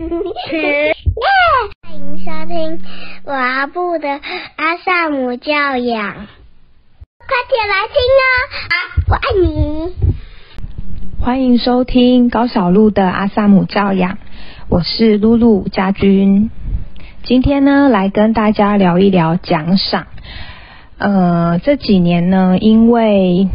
欢迎收听我阿布的阿萨姆教养，快点来听！啊，我爱你。欢迎收听高小璐的阿萨姆教养，我是露露家君。今天呢，来跟大家聊一聊奖赏。呃，这几年呢，因为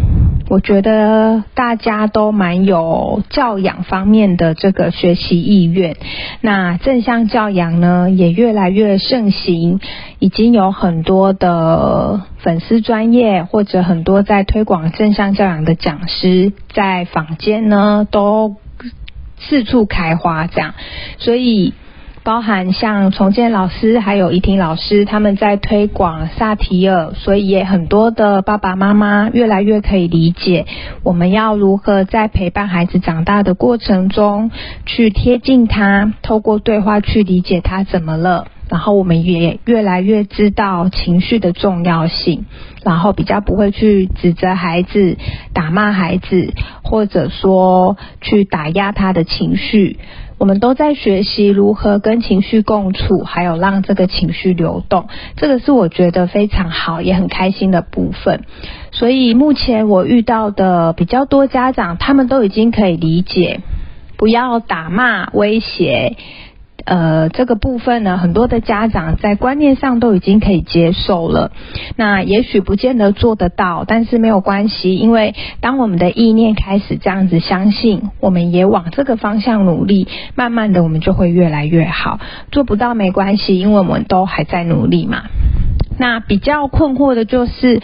我觉得大家都蛮有教养方面的这个学习意愿，那正向教养呢也越来越盛行，已经有很多的粉丝专业或者很多在推广正向教养的讲师在坊间呢都四处开花，这样，所以。包含像重建老师还有怡婷老师，他们在推广萨提尔，所以也很多的爸爸妈妈越来越可以理解，我们要如何在陪伴孩子长大的过程中，去贴近他，透过对话去理解他怎么了，然后我们也越来越知道情绪的重要性，然后比较不会去指责孩子、打骂孩子，或者说去打压他的情绪。我们都在学习如何跟情绪共处，还有让这个情绪流动，这个是我觉得非常好也很开心的部分。所以目前我遇到的比较多家长，他们都已经可以理解，不要打骂威胁。呃，这个部分呢，很多的家长在观念上都已经可以接受了。那也许不见得做得到，但是没有关系，因为当我们的意念开始这样子相信，我们也往这个方向努力，慢慢的我们就会越来越好。做不到没关系，因为我们都还在努力嘛。那比较困惑的就是。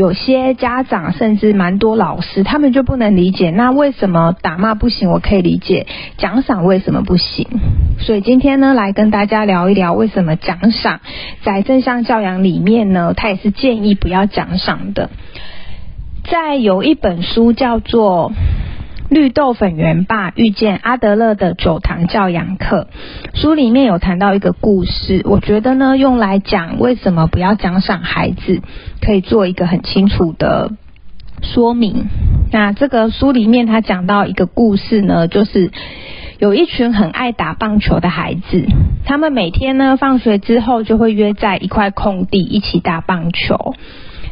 有些家长甚至蛮多老师，他们就不能理解，那为什么打骂不行？我可以理解，奖赏为什么不行？所以今天呢，来跟大家聊一聊，为什么奖赏在正向教养里面呢？他也是建议不要奖赏的。在有一本书叫做。绿豆粉圆爸遇见阿德勒的九堂教养课，书里面有谈到一个故事，我觉得呢，用来讲为什么不要奖赏孩子，可以做一个很清楚的说明。那这个书里面他讲到一个故事呢，就是有一群很爱打棒球的孩子，他们每天呢放学之后就会约在一块空地一起打棒球。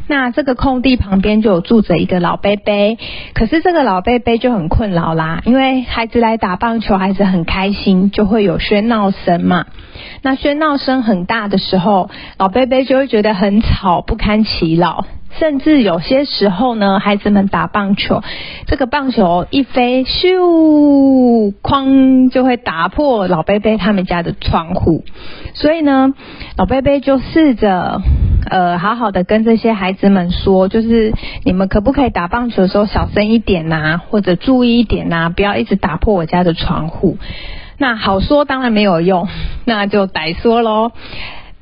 那这个空地旁边就有住着一个老伯伯，可是这个老伯伯就很困扰啦，因为孩子来打棒球，孩子很开心，就会有喧闹声嘛。那喧闹声很大的时候，老伯伯就会觉得很吵，不堪其扰。甚至有些时候呢，孩子们打棒球，这个棒球一飞，咻，哐，就会打破老贝贝他们家的窗户。所以呢，老贝贝就试着，呃，好好的跟这些孩子们说，就是你们可不可以打棒球的时候小声一点呐，或者注意一点呐，不要一直打破我家的窗户。那好说当然没有用，那就歹说喽。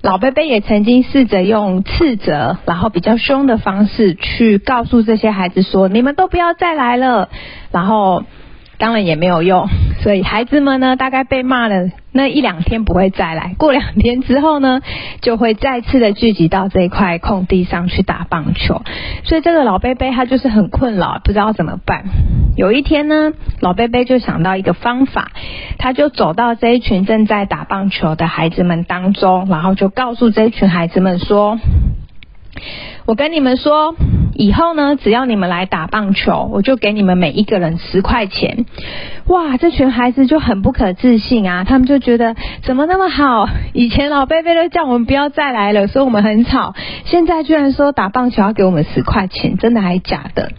老贝贝也曾经试着用斥责，然后比较凶的方式去告诉这些孩子说：“你们都不要再来了。”然后。当然也没有用，所以孩子们呢，大概被骂了那一两天不会再来，过两天之后呢，就会再次的聚集到这一块空地上去打棒球。所以这个老贝贝他就是很困扰，不知道怎么办。有一天呢，老贝贝就想到一个方法，他就走到这一群正在打棒球的孩子们当中，然后就告诉这一群孩子们说。我跟你们说，以后呢，只要你们来打棒球，我就给你们每一个人十块钱。哇，这群孩子就很不可置信啊，他们就觉得怎么那么好？以前老贝贝都叫我们不要再来了，说我们很吵，现在居然说打棒球要给我们十块钱，真的还假的？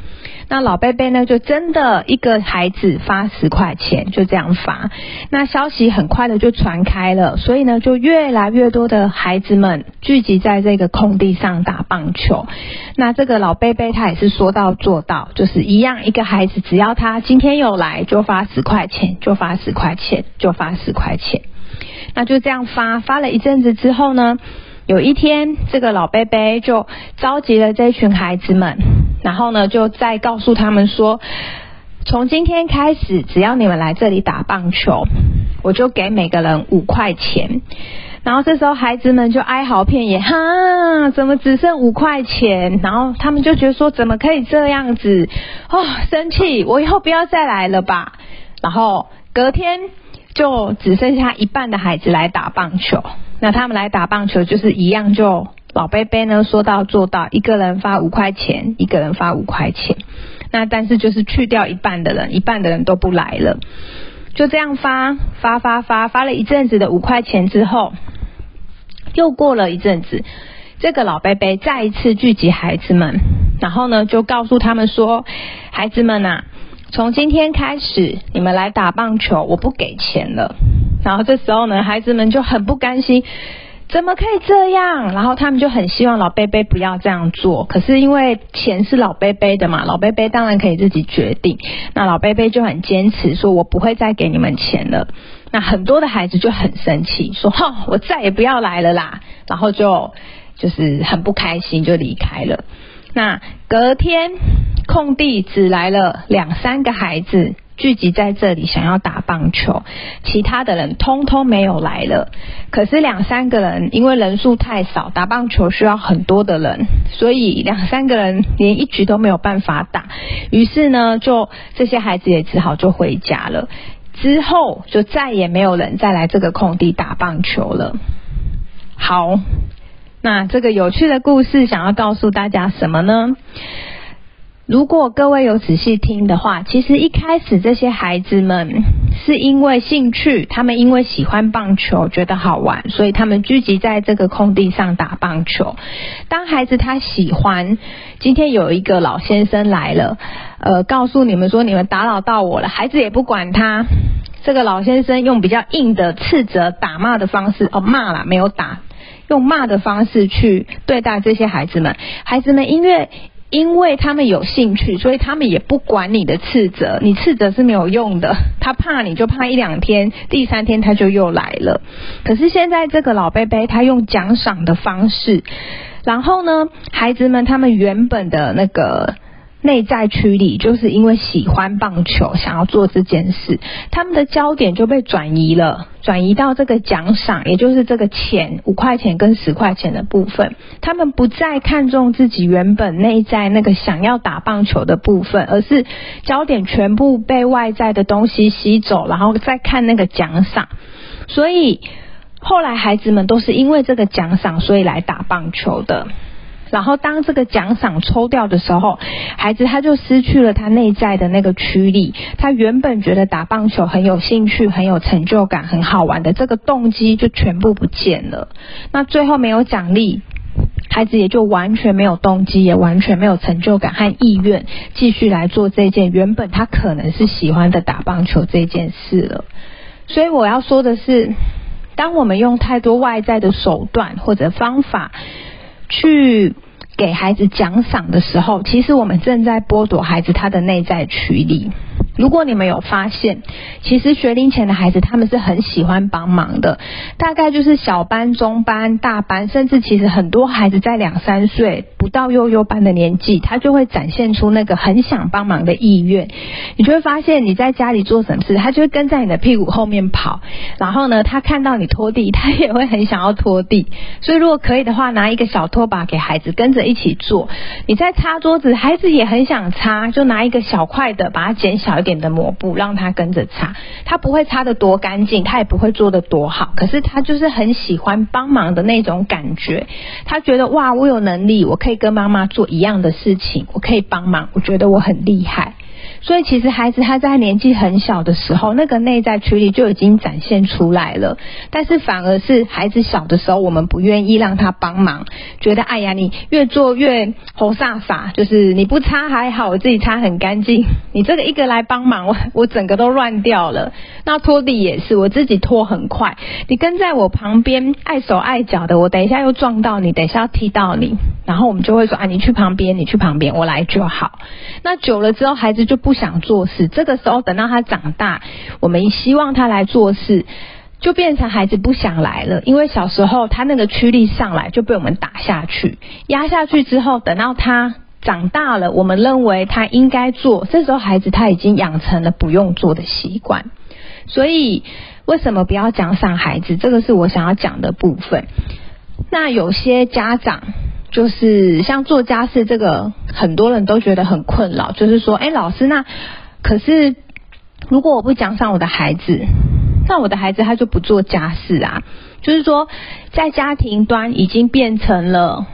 那老贝贝呢，就真的一个孩子发十块钱，就这样发。那消息很快的就传开了，所以呢，就越来越多的孩子们聚集在这个空地上打棒球。那这个老贝贝他也是说到做到，就是一样，一个孩子只要他今天有来，就发十块钱，就发十块钱，就发十块钱。那就这样发，发了一阵子之后呢？有一天，这个老贝贝就召集了这群孩子们，然后呢，就再告诉他们说，从今天开始，只要你们来这里打棒球，我就给每个人五块钱。然后这时候孩子们就哀嚎遍野，哈，怎么只剩五块钱？然后他们就觉得说，怎么可以这样子？哦，生气，我以后不要再来了吧。然后隔天。就只剩下一半的孩子来打棒球。那他们来打棒球就是一样，就老贝贝呢说到做到，一个人发五块钱，一个人发五块钱。那但是就是去掉一半的人，一半的人都不来了。就这样发发发发发了一阵子的五块钱之后，又过了一阵子，这个老贝贝再一次聚集孩子们，然后呢就告诉他们说：“孩子们呐，从今天开始你们来打棒球，我不给钱了。”然后这时候呢，孩子们就很不甘心。怎么可以这样？然后他们就很希望老贝贝不要这样做。可是因为钱是老贝贝的嘛，老贝贝当然可以自己决定。那老贝贝就很坚持说：“我不会再给你们钱了。”那很多的孩子就很生气，说：“哈，我再也不要来了啦！”然后就就是很不开心，就离开了。那隔天空地只来了两三个孩子。聚集在这里想要打棒球，其他的人通通没有来了。可是两三个人因为人数太少，打棒球需要很多的人，所以两三个人连一局都没有办法打。于是呢，就这些孩子也只好就回家了。之后就再也没有人再来这个空地打棒球了。好，那这个有趣的故事想要告诉大家什么呢？如果各位有仔细听的话，其实一开始这些孩子们是因为兴趣，他们因为喜欢棒球，觉得好玩，所以他们聚集在这个空地上打棒球。当孩子他喜欢，今天有一个老先生来了，呃，告诉你们说你们打扰到我了，孩子也不管他。这个老先生用比较硬的斥责、打骂的方式，哦，骂了没有打，用骂的方式去对待这些孩子们。孩子们因为。因为他们有兴趣，所以他们也不管你的斥责，你斥责是没有用的。他怕你就怕一两天，第三天他就又来了。可是现在这个老贝贝，他用奖赏的方式，然后呢，孩子们他们原本的那个。内在驱力就是因为喜欢棒球，想要做这件事，他们的焦点就被转移了，转移到这个奖赏，也就是这个钱五块钱跟十块钱的部分。他们不再看重自己原本内在那个想要打棒球的部分，而是焦点全部被外在的东西吸走，然后再看那个奖赏。所以后来孩子们都是因为这个奖赏，所以来打棒球的。然后当这个奖赏抽掉的时候，孩子他就失去了他内在的那个驱力。他原本觉得打棒球很有兴趣、很有成就感、很好玩的这个动机就全部不见了。那最后没有奖励，孩子也就完全没有动机，也完全没有成就感和意愿继续来做这件原本他可能是喜欢的打棒球这件事了。所以我要说的是，当我们用太多外在的手段或者方法，去给孩子奖赏的时候，其实我们正在剥夺孩子他的内在驱力。如果你们有发现，其实学龄前的孩子他们是很喜欢帮忙的，大概就是小班、中班、大班，甚至其实很多孩子在两三岁不到幼幼班的年纪，他就会展现出那个很想帮忙的意愿。你就会发现你在家里做什么事，他就会跟在你的屁股后面跑。然后呢，他看到你拖地，他也会很想要拖地。所以如果可以的话，拿一个小拖把给孩子跟着一起做。你在擦桌子，孩子也很想擦，就拿一个小块的，把它减小。的抹布让他跟着擦，他不会擦的多干净，他也不会做的多好，可是他就是很喜欢帮忙的那种感觉。他觉得哇，我有能力，我可以跟妈妈做一样的事情，我可以帮忙，我觉得我很厉害。所以其实孩子他在年纪很小的时候，那个内在驱力就已经展现出来了。但是反而是孩子小的时候，我们不愿意让他帮忙，觉得哎呀，你越做越猴煞傻，就是你不擦还好，我自己擦很干净。你这个一个来帮忙，我我整个都乱掉了。那拖地也是，我自己拖很快，你跟在我旁边碍手碍脚的，我等一下又撞到你，等一下要踢到你，然后我们就会说啊，你去旁边，你去旁边，我来就好。那久了之后，孩子就不。想做事，这个时候等到他长大，我们希望他来做事，就变成孩子不想来了。因为小时候他那个驱力上来就被我们打下去，压下去之后，等到他长大了，我们认为他应该做，这时候孩子他已经养成了不用做的习惯。所以为什么不要奖赏孩子？这个是我想要讲的部分。那有些家长。就是像做家事这个，很多人都觉得很困扰。就是说，哎，老师，那可是如果我不奖赏我的孩子，那我的孩子他就不做家事啊，就是说在家庭端已经变成了。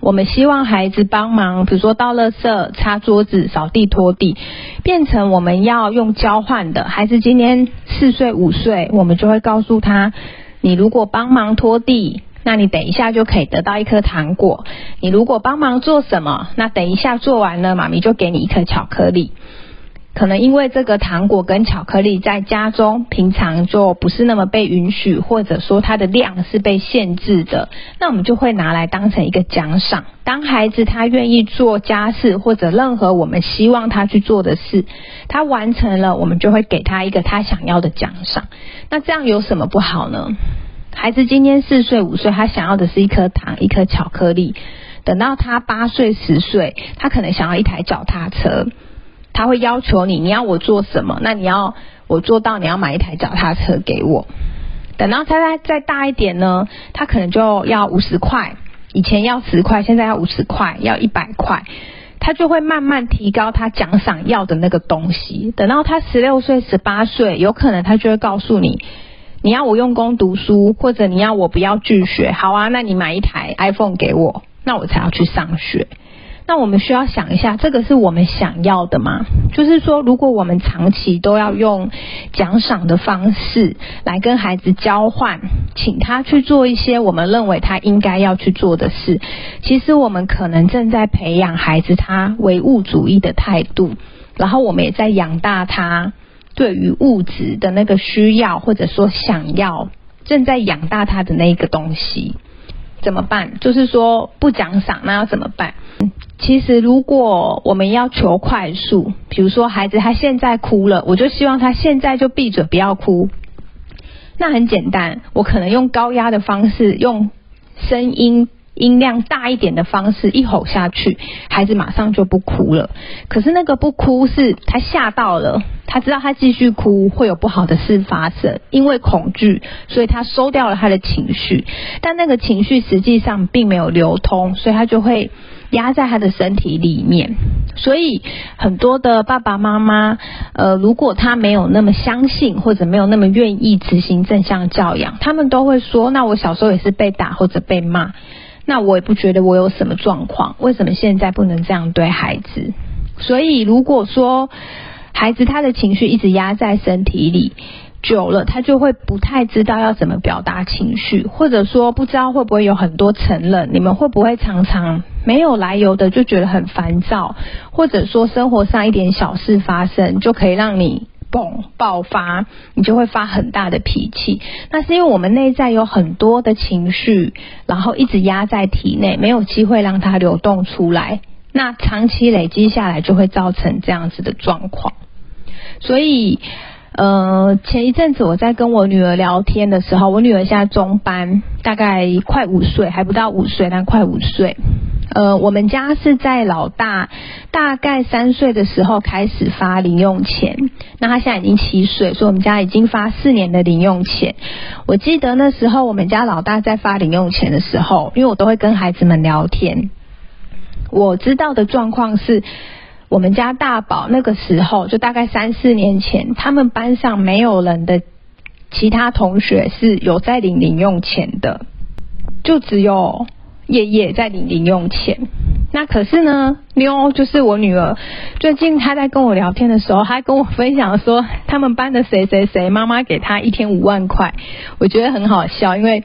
我们希望孩子帮忙，比如说倒垃圾、擦桌子、扫地、拖地，变成我们要用交换的。孩子今年四岁、五岁，我们就会告诉他：你如果帮忙拖地，那你等一下就可以得到一颗糖果；你如果帮忙做什么，那等一下做完了，妈咪就给你一颗巧克力。可能因为这个糖果跟巧克力在家中平常就不是那么被允许，或者说它的量是被限制的，那我们就会拿来当成一个奖赏。当孩子他愿意做家事或者任何我们希望他去做的事，他完成了，我们就会给他一个他想要的奖赏。那这样有什么不好呢？孩子今天四岁五岁，他想要的是一颗糖、一颗巧克力。等到他八岁十岁，他可能想要一台脚踏车。他会要求你，你要我做什么？那你要我做到，你要买一台脚踏车给我。等到他再再大一点呢，他可能就要五十块，以前要十块，现在要五十块，要一百块，他就会慢慢提高他奖赏要的那个东西。等到他十六岁、十八岁，有可能他就会告诉你，你要我用功读书，或者你要我不要拒学，好啊，那你买一台 iPhone 给我，那我才要去上学。那我们需要想一下，这个是我们想要的吗？就是说，如果我们长期都要用奖赏的方式来跟孩子交换，请他去做一些我们认为他应该要去做的事，其实我们可能正在培养孩子他唯物主义的态度，然后我们也在养大他对于物质的那个需要或者说想要，正在养大他的那一个东西。怎么办？就是说不奖赏，那要怎么办？其实如果我们要求快速，比如说孩子他现在哭了，我就希望他现在就闭嘴不要哭。那很简单，我可能用高压的方式，用声音。音量大一点的方式一吼下去，孩子马上就不哭了。可是那个不哭是他吓到了，他知道他继续哭会有不好的事发生，因为恐惧，所以他收掉了他的情绪。但那个情绪实际上并没有流通，所以他就会压在他的身体里面。所以很多的爸爸妈妈，呃，如果他没有那么相信或者没有那么愿意执行正向教养，他们都会说：那我小时候也是被打或者被骂。那我也不觉得我有什么状况，为什么现在不能这样对孩子？所以如果说孩子他的情绪一直压在身体里久了，他就会不太知道要怎么表达情绪，或者说不知道会不会有很多承认。你们会不会常常没有来由的就觉得很烦躁，或者说生活上一点小事发生就可以让你？嘣爆发，你就会发很大的脾气。那是因为我们内在有很多的情绪，然后一直压在体内，没有机会让它流动出来。那长期累积下来，就会造成这样子的状况。所以，呃，前一阵子我在跟我女儿聊天的时候，我女儿现在中班，大概快五岁，还不到五岁，但快五岁。呃，我们家是在老大大概三岁的时候开始发零用钱，那他现在已经七岁，所以我们家已经发四年的零用钱。我记得那时候我们家老大在发零用钱的时候，因为我都会跟孩子们聊天，我知道的状况是，我们家大宝那个时候就大概三四年前，他们班上没有人的其他同学是有在领零用钱的，就只有。夜夜在领零用钱，那可是呢，妞就是我女儿，最近她在跟我聊天的时候，她跟我分享说，他们班的谁谁谁妈妈给她一天五万块，我觉得很好笑，因为。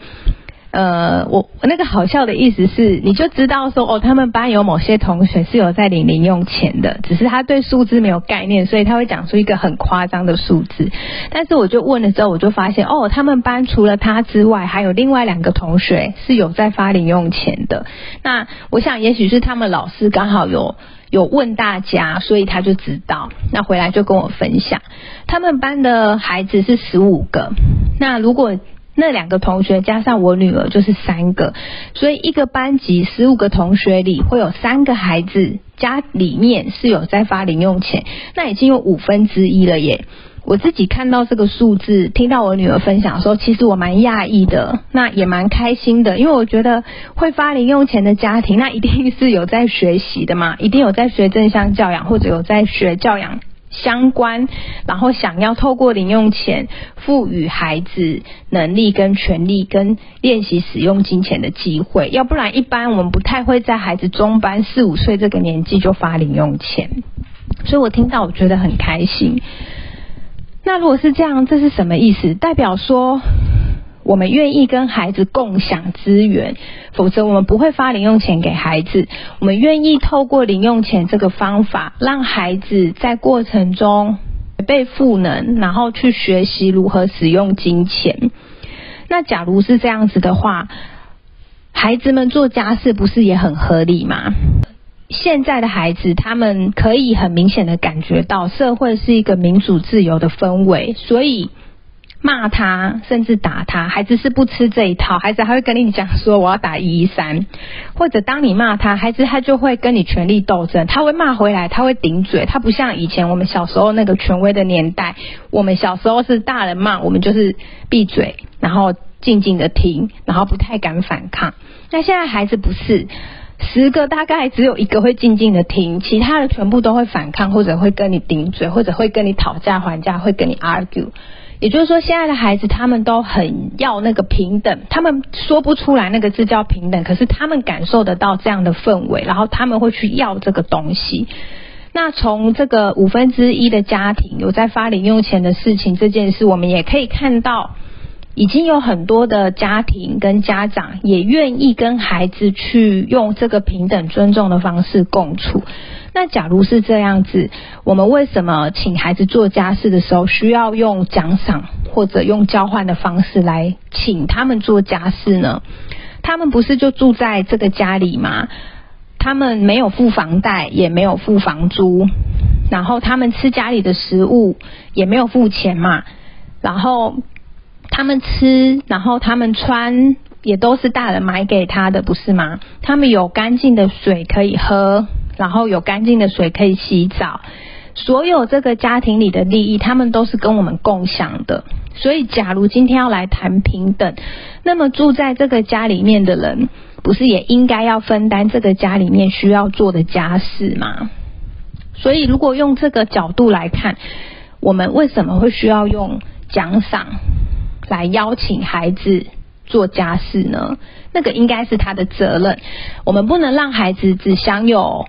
呃，我那个好笑的意思是，你就知道说哦，他们班有某些同学是有在领零用钱的，只是他对数字没有概念，所以他会讲出一个很夸张的数字。但是我就问了之后，我就发现哦，他们班除了他之外，还有另外两个同学是有在发零用钱的。那我想，也许是他们老师刚好有有问大家，所以他就知道。那回来就跟我分享，他们班的孩子是十五个。那如果那两个同学加上我女儿就是三个，所以一个班级十五个同学里会有三个孩子家里面是有在发零用钱，那已经有五分之一了耶。我自己看到这个数字，听到我女儿分享说，其实我蛮讶异的，那也蛮开心的，因为我觉得会发零用钱的家庭，那一定是有在学习的嘛，一定有在学正向教养或者有在学教养。相关，然后想要透过零用钱赋予孩子能力跟权利跟练习使用金钱的机会，要不然一般我们不太会在孩子中班四五岁这个年纪就发零用钱。所以我听到我觉得很开心。那如果是这样，这是什么意思？代表说我们愿意跟孩子共享资源，否则我们不会发零用钱给孩子。我们愿意透过零用钱这个方法，让孩子在过程中被赋能，然后去学习如何使用金钱。那假如是这样子的话，孩子们做家事不是也很合理吗？现在的孩子，他们可以很明显的感觉到社会是一个民主自由的氛围，所以骂他甚至打他，孩子是不吃这一套，孩子还会跟你讲说我要打一一三，或者当你骂他，孩子他就会跟你权力斗争，他会骂回来，他会顶嘴，他不像以前我们小时候那个权威的年代，我们小时候是大人骂我们就是闭嘴，然后静静的听，然后不太敢反抗，那现在孩子不是。十个大概只有一个会静静的听，其他的全部都会反抗，或者会跟你顶嘴，或者会跟你讨价还价，会跟你 argue。也就是说，现在的孩子他们都很要那个平等，他们说不出来那个字叫平等，可是他们感受得到这样的氛围，然后他们会去要这个东西。那从这个五分之一的家庭有在发零用钱的事情这件事，我们也可以看到。已经有很多的家庭跟家长也愿意跟孩子去用这个平等尊重的方式共处。那假如是这样子，我们为什么请孩子做家事的时候需要用奖赏或者用交换的方式来请他们做家事呢？他们不是就住在这个家里吗？他们没有付房贷，也没有付房租，然后他们吃家里的食物也没有付钱嘛，然后。他们吃，然后他们穿，也都是大人买给他的，不是吗？他们有干净的水可以喝，然后有干净的水可以洗澡，所有这个家庭里的利益，他们都是跟我们共享的。所以，假如今天要来谈平等，那么住在这个家里面的人，不是也应该要分担这个家里面需要做的家事吗？所以，如果用这个角度来看，我们为什么会需要用奖赏？来邀请孩子做家事呢？那个应该是他的责任。我们不能让孩子只享有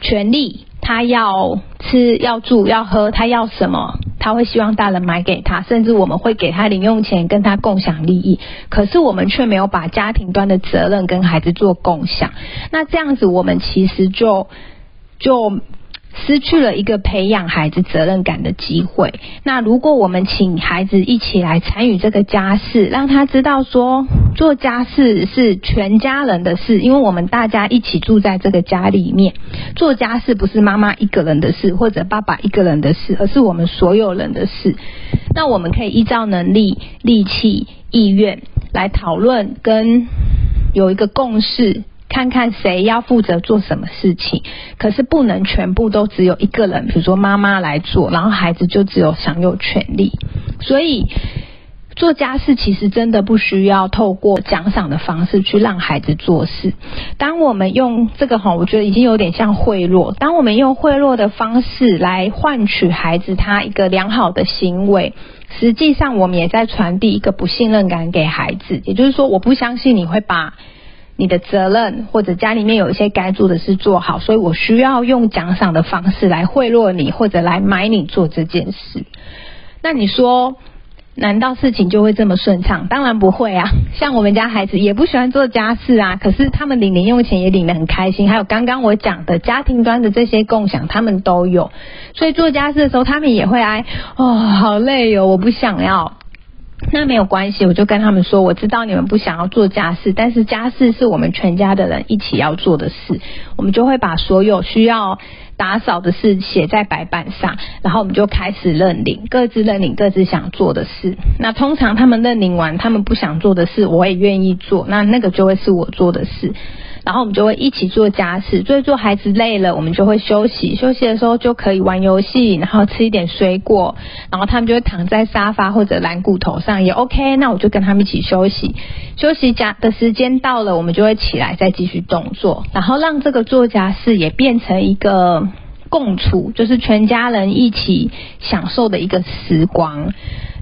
权利，他要吃、要住、要喝，他要什么，他会希望大人买给他，甚至我们会给他零用钱，跟他共享利益。可是我们却没有把家庭端的责任跟孩子做共享。那这样子，我们其实就就。失去了一个培养孩子责任感的机会。那如果我们请孩子一起来参与这个家事，让他知道说做家事是全家人的事，因为我们大家一起住在这个家里面，做家事不是妈妈一个人的事，或者爸爸一个人的事，而是我们所有人的事。那我们可以依照能力、力气、意愿来讨论，跟有一个共识。看看谁要负责做什么事情，可是不能全部都只有一个人，比如说妈妈来做，然后孩子就只有享有权利。所以做家事其实真的不需要透过奖赏的方式去让孩子做事。当我们用这个哈，我觉得已经有点像贿赂。当我们用贿赂的方式来换取孩子他一个良好的行为，实际上我们也在传递一个不信任感给孩子。也就是说，我不相信你会把。你的责任或者家里面有一些该做的事做好，所以我需要用奖赏的方式来贿赂你，或者来买你做这件事。那你说，难道事情就会这么顺畅？当然不会啊！像我们家孩子也不喜欢做家事啊，可是他们领零用钱也领得很开心。还有刚刚我讲的家庭端的这些共享，他们都有。所以做家事的时候，他们也会哀哦，好累哦，我不想要。那没有关系，我就跟他们说，我知道你们不想要做家事，但是家事是我们全家的人一起要做的事，我们就会把所有需要打扫的事写在白板上，然后我们就开始认领，各自认领各自想做的事。那通常他们认领完，他们不想做的事，我也愿意做，那那个就会是我做的事。然后我们就会一起做家事，所以做孩子累了，我们就会休息。休息的时候就可以玩游戏，然后吃一点水果，然后他们就会躺在沙发或者蓝骨头上也 OK。那我就跟他们一起休息。休息家的时间到了，我们就会起来再继续动作，然后让这个做家事也变成一个共处，就是全家人一起享受的一个时光。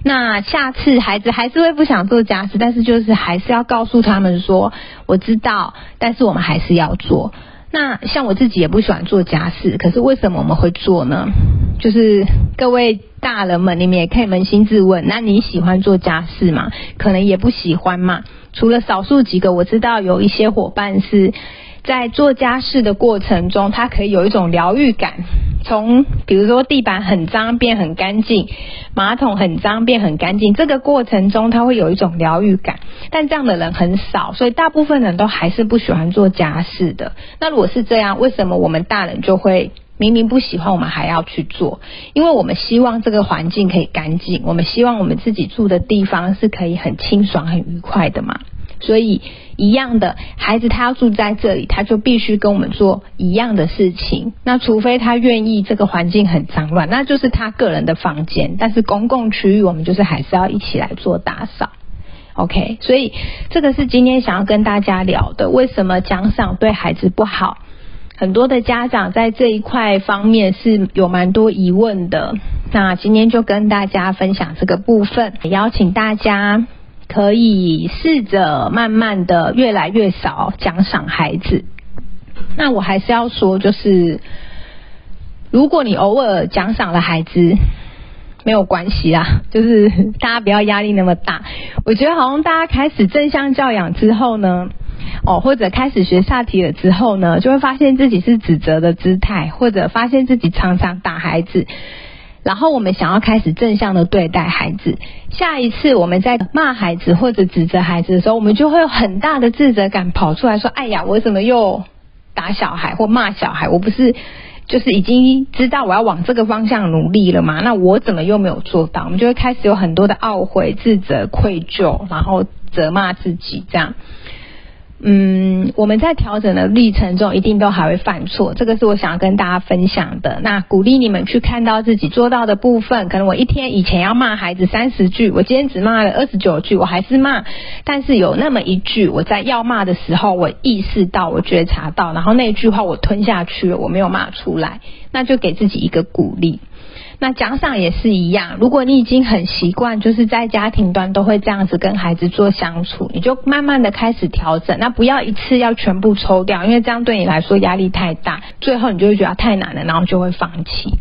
那下次孩子还是会不想做家事，但是就是还是要告诉他们说，我知道，但是我们还是要做。那像我自己也不喜欢做家事，可是为什么我们会做呢？就是各位大人们，你们也可以扪心自问，那你喜欢做家事吗？可能也不喜欢嘛。除了少数几个，我知道有一些伙伴是。在做家事的过程中，他可以有一种疗愈感。从比如说地板很脏变很干净，马桶很脏变很干净，这个过程中它会有一种疗愈感。但这样的人很少，所以大部分人都还是不喜欢做家事的。那如果是这样，为什么我们大人就会明明不喜欢，我们还要去做？因为我们希望这个环境可以干净，我们希望我们自己住的地方是可以很清爽、很愉快的嘛。所以，一样的孩子，他要住在这里，他就必须跟我们做一样的事情。那除非他愿意这个环境很脏乱，那就是他个人的房间。但是公共区域，我们就是还是要一起来做打扫。OK，所以这个是今天想要跟大家聊的。为什么奖赏对孩子不好？很多的家长在这一块方面是有蛮多疑问的。那今天就跟大家分享这个部分，邀请大家。可以试着慢慢的越来越少奖赏孩子。那我还是要说，就是如果你偶尔奖赏了孩子，没有关系啦，就是大家不要压力那么大。我觉得好像大家开始正向教养之后呢，哦，或者开始学萨提了之后呢，就会发现自己是指责的姿态，或者发现自己常常打孩子。然后我们想要开始正向的对待孩子，下一次我们在骂孩子或者指责孩子的时候，我们就会有很大的自责感跑出来说：“哎呀，我怎么又打小孩或骂小孩？我不是就是已经知道我要往这个方向努力了吗？那我怎么又没有做到？”我们就会开始有很多的懊悔、自责、愧疚，然后责骂自己这样。嗯，我们在调整的历程中，一定都还会犯错，这个是我想要跟大家分享的。那鼓励你们去看到自己做到的部分。可能我一天以前要骂孩子三十句，我今天只骂了二十九句，我还是骂。但是有那么一句，我在要骂的时候，我意识到，我觉察到，然后那句话我吞下去了，我没有骂出来，那就给自己一个鼓励。那奖赏也是一样，如果你已经很习惯，就是在家庭端都会这样子跟孩子做相处，你就慢慢的开始调整。那不要一次要全部抽掉，因为这样对你来说压力太大，最后你就会觉得太难了，然后就会放弃。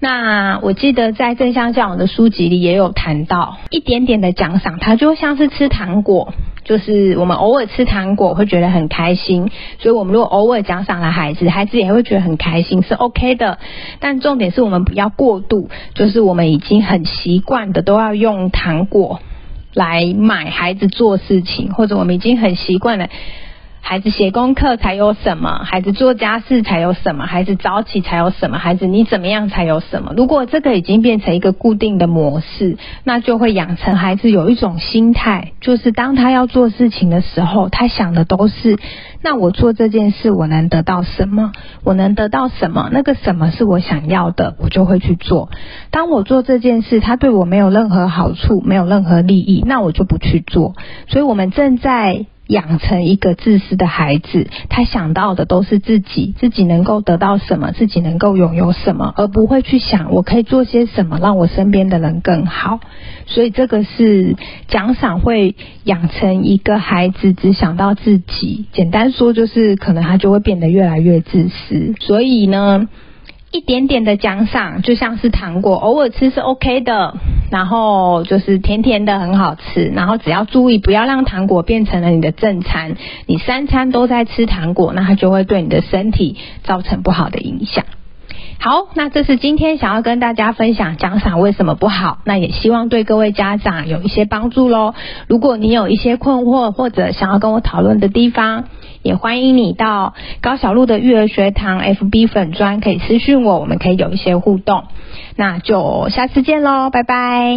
那我记得在正向教养的书籍里也有谈到，一点点的奖赏，它就像是吃糖果。就是我们偶尔吃糖果会觉得很开心，所以我们如果偶尔奖赏了孩子，孩子也会觉得很开心，是 OK 的。但重点是我们不要过度，就是我们已经很习惯的都要用糖果来买孩子做事情，或者我们已经很习惯了。孩子写功课才有什么，孩子做家事才有什么，孩子早起才有什么，孩子你怎么样才有什么？如果这个已经变成一个固定的模式，那就会养成孩子有一种心态，就是当他要做事情的时候，他想的都是：那我做这件事，我能得到什么？我能得到什么？那个什么是我想要的，我就会去做。当我做这件事，他对我没有任何好处，没有任何利益，那我就不去做。所以，我们正在。养成一个自私的孩子，他想到的都是自己，自己能够得到什么，自己能够拥有什么，而不会去想我可以做些什么，让我身边的人更好。所以这个是奖赏会养成一个孩子只想到自己。简单说就是，可能他就会变得越来越自私。所以呢。一点点的奖赏就像是糖果，偶尔吃是 OK 的，然后就是甜甜的很好吃，然后只要注意不要让糖果变成了你的正餐，你三餐都在吃糖果，那它就会对你的身体造成不好的影响。好，那这是今天想要跟大家分享奖赏为什么不好，那也希望对各位家长有一些帮助喽。如果你有一些困惑或者想要跟我讨论的地方，也欢迎你到高小路的育儿学堂 FB 粉专可以私讯我，我们可以有一些互动。那就下次见喽，拜拜。